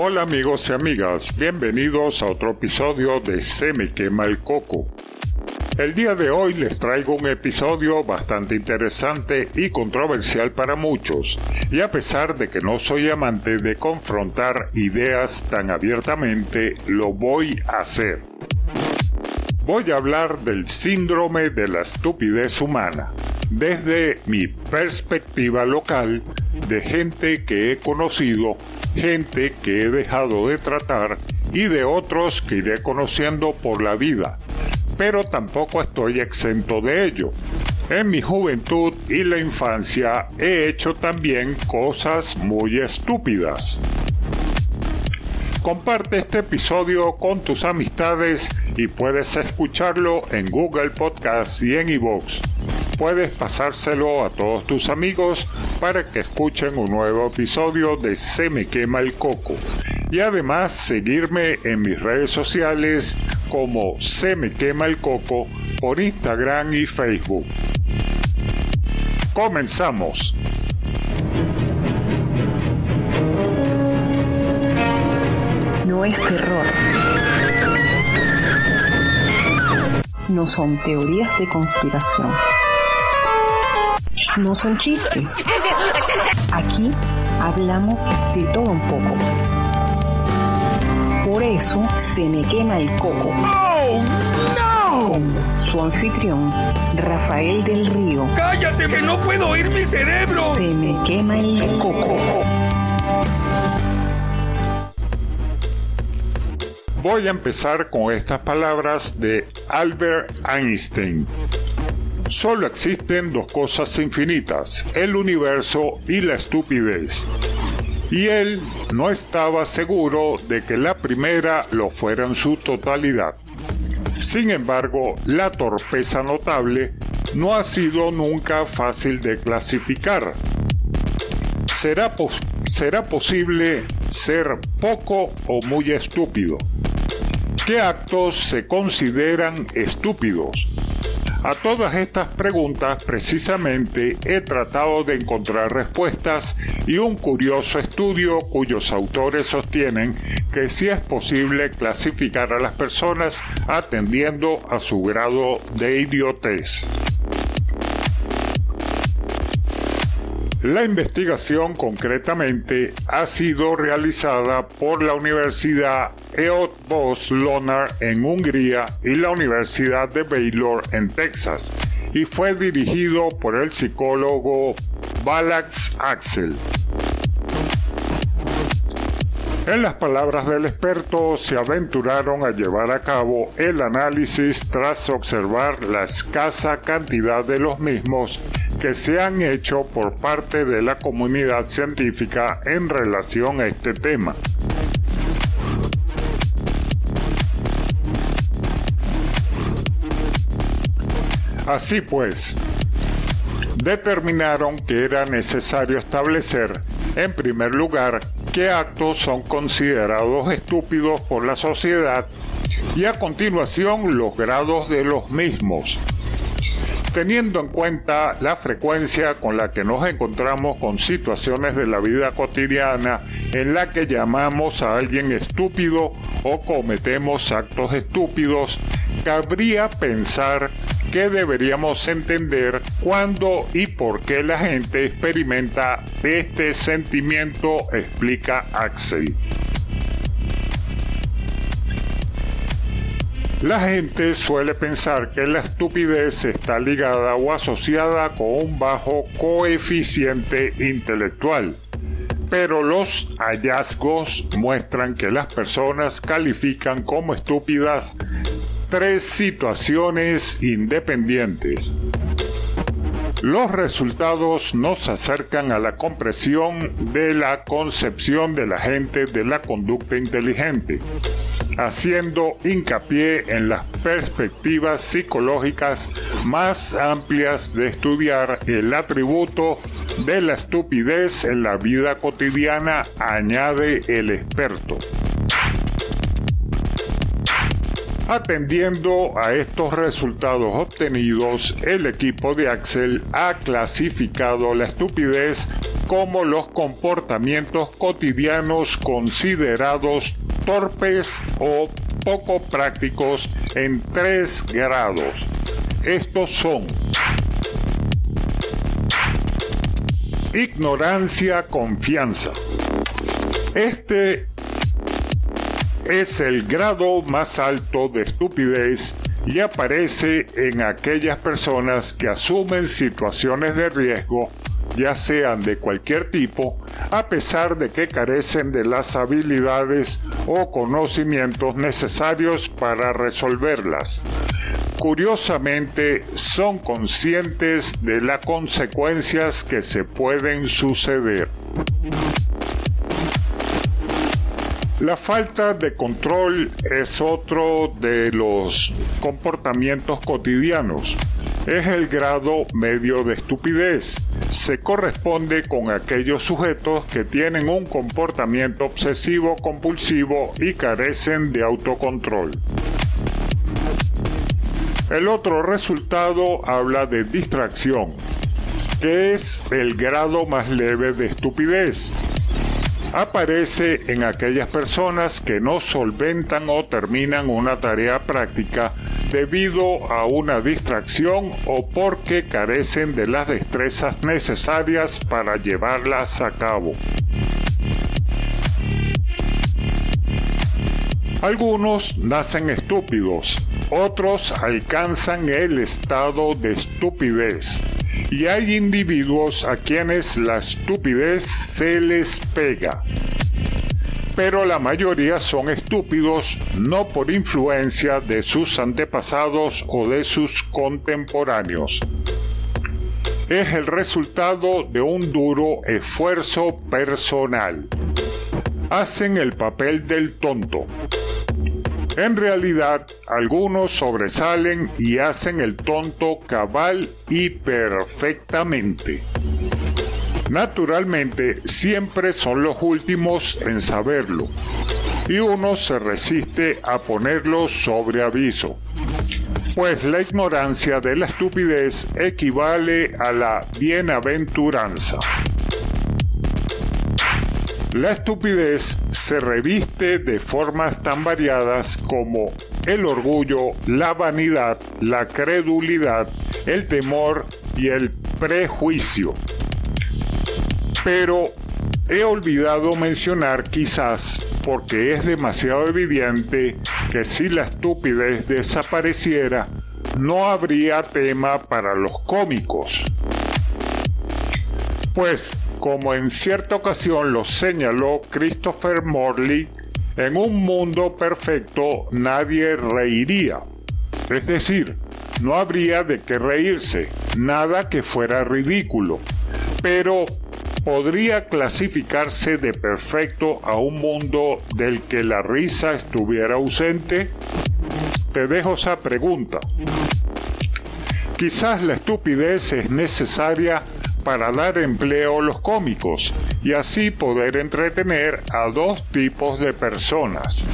Hola amigos y amigas, bienvenidos a otro episodio de Se me quema el coco. El día de hoy les traigo un episodio bastante interesante y controversial para muchos, y a pesar de que no soy amante de confrontar ideas tan abiertamente, lo voy a hacer. Voy a hablar del síndrome de la estupidez humana, desde mi perspectiva local de gente que he conocido, gente que he dejado de tratar y de otros que iré conociendo por la vida pero tampoco estoy exento de ello. En mi juventud y la infancia he hecho también cosas muy estúpidas. Comparte este episodio con tus amistades y puedes escucharlo en Google Podcast y en iVoox. Puedes pasárselo a todos tus amigos para que escuchen un nuevo episodio de Se me quema el coco. Y además seguirme en mis redes sociales como Se me quema el coco por Instagram y Facebook. Comenzamos. No es terror. No son teorías de conspiración. No son chistes. Aquí hablamos de todo un poco por eso se me quema el coco. ¡Oh, no! su anfitrión, Rafael del Río. ¡Cállate que no puedo oír mi cerebro! Se me quema el coco. Voy a empezar con estas palabras de Albert Einstein. Solo existen dos cosas infinitas, el universo y la estupidez y él no estaba seguro de que la primera lo fuera en su totalidad. Sin embargo, la torpeza notable no ha sido nunca fácil de clasificar. ¿Será, ¿Será posible ser poco o muy estúpido? ¿Qué actos se consideran estúpidos? A todas estas preguntas precisamente he tratado de encontrar respuestas y un curioso estudio cuyos autores sostienen que sí es posible clasificar a las personas atendiendo a su grado de idiotez. La investigación concretamente ha sido realizada por la Universidad Eötvös Lonar en Hungría y la Universidad de Baylor en Texas y fue dirigido por el psicólogo Balax Axel. En las palabras del experto, se aventuraron a llevar a cabo el análisis tras observar la escasa cantidad de los mismos que se han hecho por parte de la comunidad científica en relación a este tema. Así pues, determinaron que era necesario establecer, en primer lugar, qué actos son considerados estúpidos por la sociedad y a continuación los grados de los mismos, teniendo en cuenta la frecuencia con la que nos encontramos con situaciones de la vida cotidiana en la que llamamos a alguien estúpido o cometemos actos estúpidos, cabría pensar que deberíamos entender cuándo y por qué la gente experimenta este sentimiento, explica Axel. La gente suele pensar que la estupidez está ligada o asociada con un bajo coeficiente intelectual, pero los hallazgos muestran que las personas califican como estúpidas tres situaciones independientes. Los resultados nos acercan a la comprensión de la concepción de la gente de la conducta inteligente, haciendo hincapié en las perspectivas psicológicas más amplias de estudiar el atributo de la estupidez en la vida cotidiana, añade el experto. Atendiendo a estos resultados obtenidos, el equipo de Axel ha clasificado la estupidez como los comportamientos cotidianos considerados torpes o poco prácticos en tres grados. Estos son ignorancia, confianza. Este es el grado más alto de estupidez y aparece en aquellas personas que asumen situaciones de riesgo, ya sean de cualquier tipo, a pesar de que carecen de las habilidades o conocimientos necesarios para resolverlas. Curiosamente, son conscientes de las consecuencias que se pueden suceder. La falta de control es otro de los comportamientos cotidianos. Es el grado medio de estupidez. Se corresponde con aquellos sujetos que tienen un comportamiento obsesivo compulsivo y carecen de autocontrol. El otro resultado habla de distracción, que es el grado más leve de estupidez aparece en aquellas personas que no solventan o terminan una tarea práctica debido a una distracción o porque carecen de las destrezas necesarias para llevarlas a cabo. Algunos nacen estúpidos, otros alcanzan el estado de estupidez y hay individuos a quienes la estupidez se les pega. Pero la mayoría son estúpidos no por influencia de sus antepasados o de sus contemporáneos. Es el resultado de un duro esfuerzo personal. Hacen el papel del tonto en realidad, algunos sobresalen y hacen el tonto cabal y perfectamente. Naturalmente, siempre son los últimos en saberlo, y uno se resiste a ponerlo sobre aviso, pues la ignorancia de la estupidez equivale a la bienaventuranza. La estupidez se reviste de formas tan variadas como el orgullo, la vanidad, la credulidad, el temor y el prejuicio. Pero he olvidado mencionar quizás porque es demasiado evidente que si la estupidez desapareciera, no habría tema para los cómicos. Pues como en cierta ocasión lo señaló Christopher Morley, en un mundo perfecto nadie reiría. Es decir, no habría de qué reírse, nada que fuera ridículo. Pero podría clasificarse de perfecto a un mundo del que la risa estuviera ausente? Te dejo esa pregunta. Quizás la estupidez es necesaria para dar empleo a los cómicos y así poder entretener a dos tipos de personas.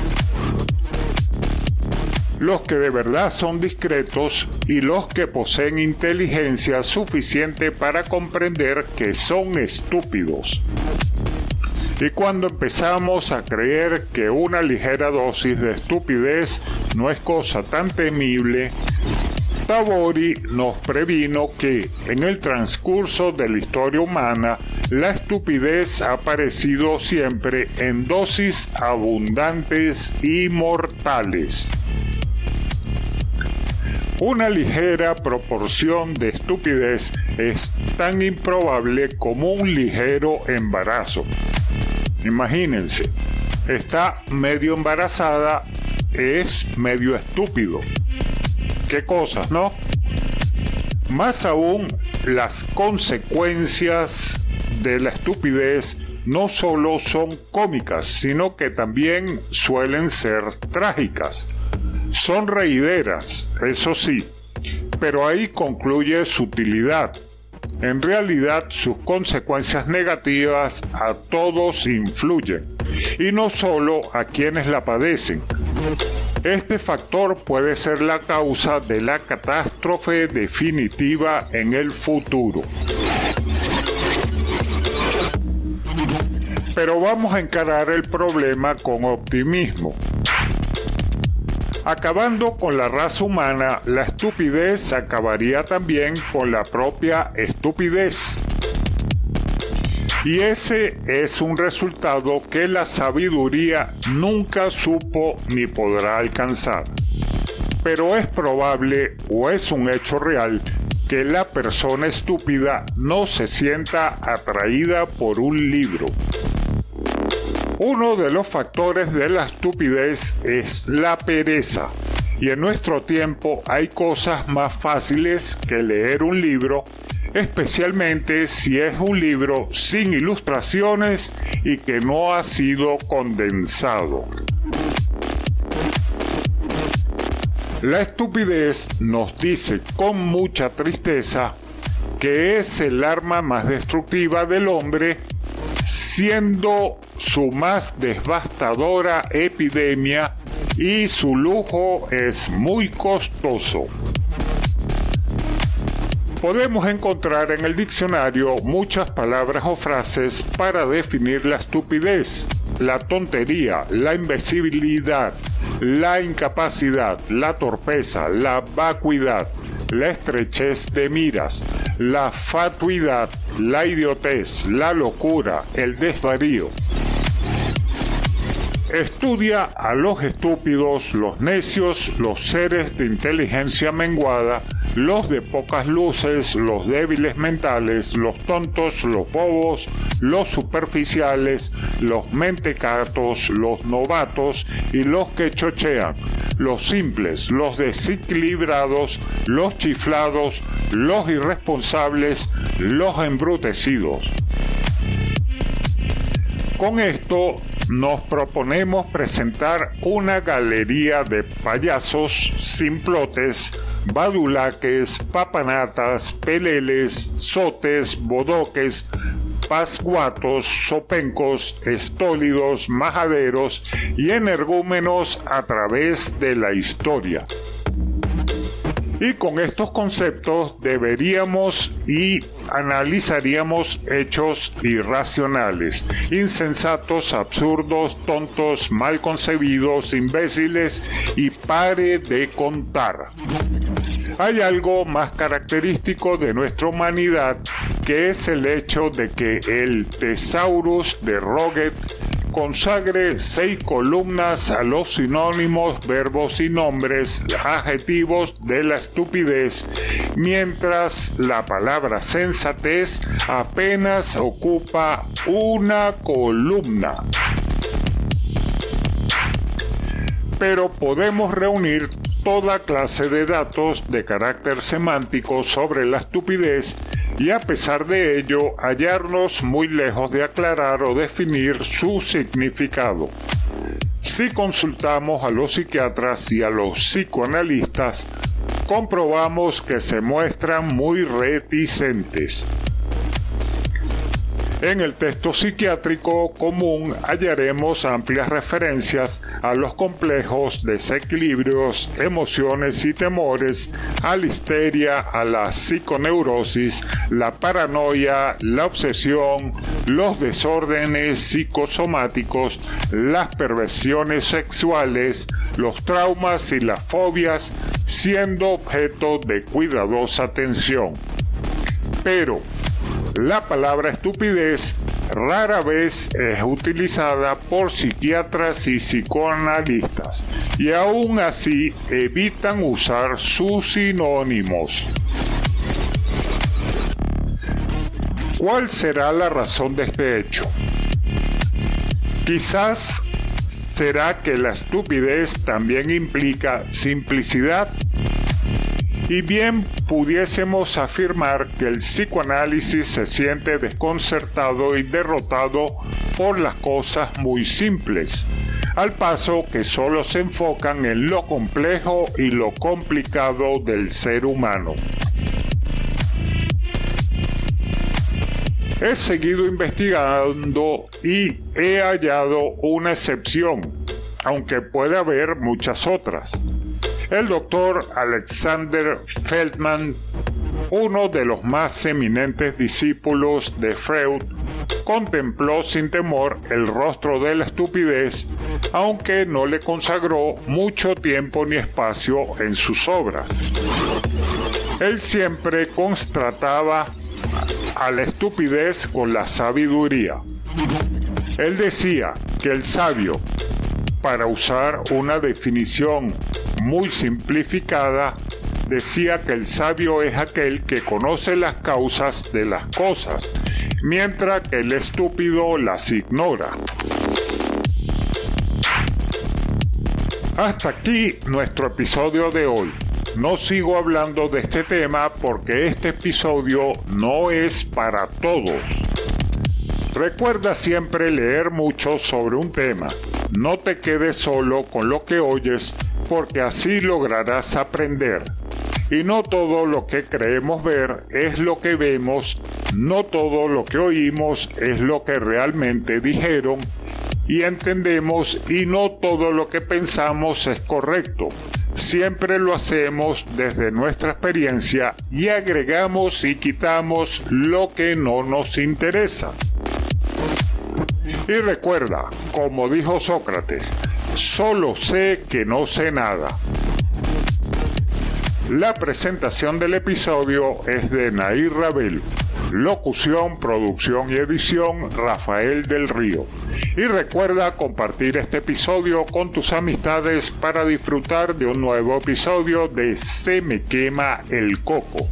Los que de verdad son discretos y los que poseen inteligencia suficiente para comprender que son estúpidos. Y cuando empezamos a creer que una ligera dosis de estupidez no es cosa tan temible, Tabori nos previno que en el transcurso de la historia humana la estupidez ha aparecido siempre en dosis abundantes y mortales. Una ligera proporción de estupidez es tan improbable como un ligero embarazo. Imagínense, está medio embarazada, es medio estúpido qué cosas, ¿no? Más aún, las consecuencias de la estupidez no solo son cómicas, sino que también suelen ser trágicas. Son reideras, eso sí, pero ahí concluye su utilidad. En realidad sus consecuencias negativas a todos influyen, y no solo a quienes la padecen. Este factor puede ser la causa de la catástrofe definitiva en el futuro. Pero vamos a encarar el problema con optimismo. Acabando con la raza humana, la estupidez acabaría también con la propia estupidez. Y ese es un resultado que la sabiduría nunca supo ni podrá alcanzar. Pero es probable o es un hecho real que la persona estúpida no se sienta atraída por un libro. Uno de los factores de la estupidez es la pereza. Y en nuestro tiempo hay cosas más fáciles que leer un libro especialmente si es un libro sin ilustraciones y que no ha sido condensado. La estupidez nos dice con mucha tristeza que es el arma más destructiva del hombre, siendo su más devastadora epidemia y su lujo es muy costoso podemos encontrar en el diccionario muchas palabras o frases para definir la estupidez, la tontería, la imbecilidad, la incapacidad, la torpeza, la vacuidad, la estrechez de miras, la fatuidad, la idiotez, la locura, el desvarío. Estudia a los estúpidos, los necios, los seres de inteligencia menguada, los de pocas luces, los débiles mentales, los tontos, los bobos, los superficiales, los mentecatos, los novatos y los que chochean, los simples, los desequilibrados, los chiflados, los irresponsables, los embrutecidos. Con esto nos proponemos presentar una galería de payasos simplotes badulaques, papanatas, peleles, sotes, bodoques, pascuatos, sopencos, estólidos, majaderos y energúmenos a través de la historia. Y con estos conceptos deberíamos y analizaríamos hechos irracionales, insensatos, absurdos, tontos, mal concebidos, imbéciles y pare de contar. Hay algo más característico de nuestra humanidad que es el hecho de que el Thesaurus de Roget consagre seis columnas a los sinónimos, verbos y nombres, adjetivos de la estupidez, mientras la palabra sensatez apenas ocupa una columna. Pero podemos reunir toda clase de datos de carácter semántico sobre la estupidez y a pesar de ello hallarnos muy lejos de aclarar o definir su significado. Si consultamos a los psiquiatras y a los psicoanalistas, comprobamos que se muestran muy reticentes. En el texto psiquiátrico común hallaremos amplias referencias a los complejos desequilibrios, emociones y temores, a la histeria, a la psiconeurosis, la paranoia, la obsesión, los desórdenes psicosomáticos, las perversiones sexuales, los traumas y las fobias, siendo objeto de cuidadosa atención. Pero, la palabra estupidez rara vez es utilizada por psiquiatras y psicoanalistas y aún así evitan usar sus sinónimos. ¿Cuál será la razón de este hecho? Quizás será que la estupidez también implica simplicidad y bien pudiésemos afirmar que el psicoanálisis se siente desconcertado y derrotado por las cosas muy simples, al paso que solo se enfocan en lo complejo y lo complicado del ser humano. He seguido investigando y he hallado una excepción aunque puede haber muchas otras. El doctor Alexander Feldman, uno de los más eminentes discípulos de Freud, contempló sin temor el rostro de la estupidez, aunque no le consagró mucho tiempo ni espacio en sus obras. Él siempre constataba a la estupidez con la sabiduría. Él decía que el sabio, para usar una definición muy simplificada, decía que el sabio es aquel que conoce las causas de las cosas, mientras que el estúpido las ignora. Hasta aquí nuestro episodio de hoy. No sigo hablando de este tema porque este episodio no es para todos. Recuerda siempre leer mucho sobre un tema. No te quedes solo con lo que oyes porque así lograrás aprender. Y no todo lo que creemos ver es lo que vemos, no todo lo que oímos es lo que realmente dijeron y entendemos y no todo lo que pensamos es correcto. Siempre lo hacemos desde nuestra experiencia y agregamos y quitamos lo que no nos interesa. Y recuerda, como dijo Sócrates, solo sé que no sé nada. La presentación del episodio es de Nair Rabel. Locución, producción y edición Rafael del Río. Y recuerda compartir este episodio con tus amistades para disfrutar de un nuevo episodio de Se me quema el coco.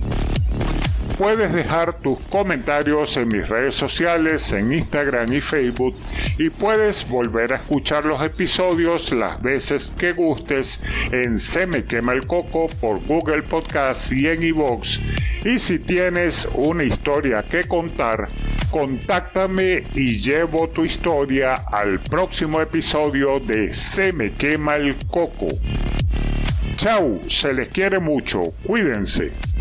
Puedes dejar tus comentarios en mis redes sociales, en Instagram y Facebook, y puedes volver a escuchar los episodios las veces que gustes en Se me quema el coco por Google Podcast y en iVoox. Y si tienes una historia que contar, contáctame y llevo tu historia al próximo episodio de Se me quema el coco. Chau, se les quiere mucho, cuídense.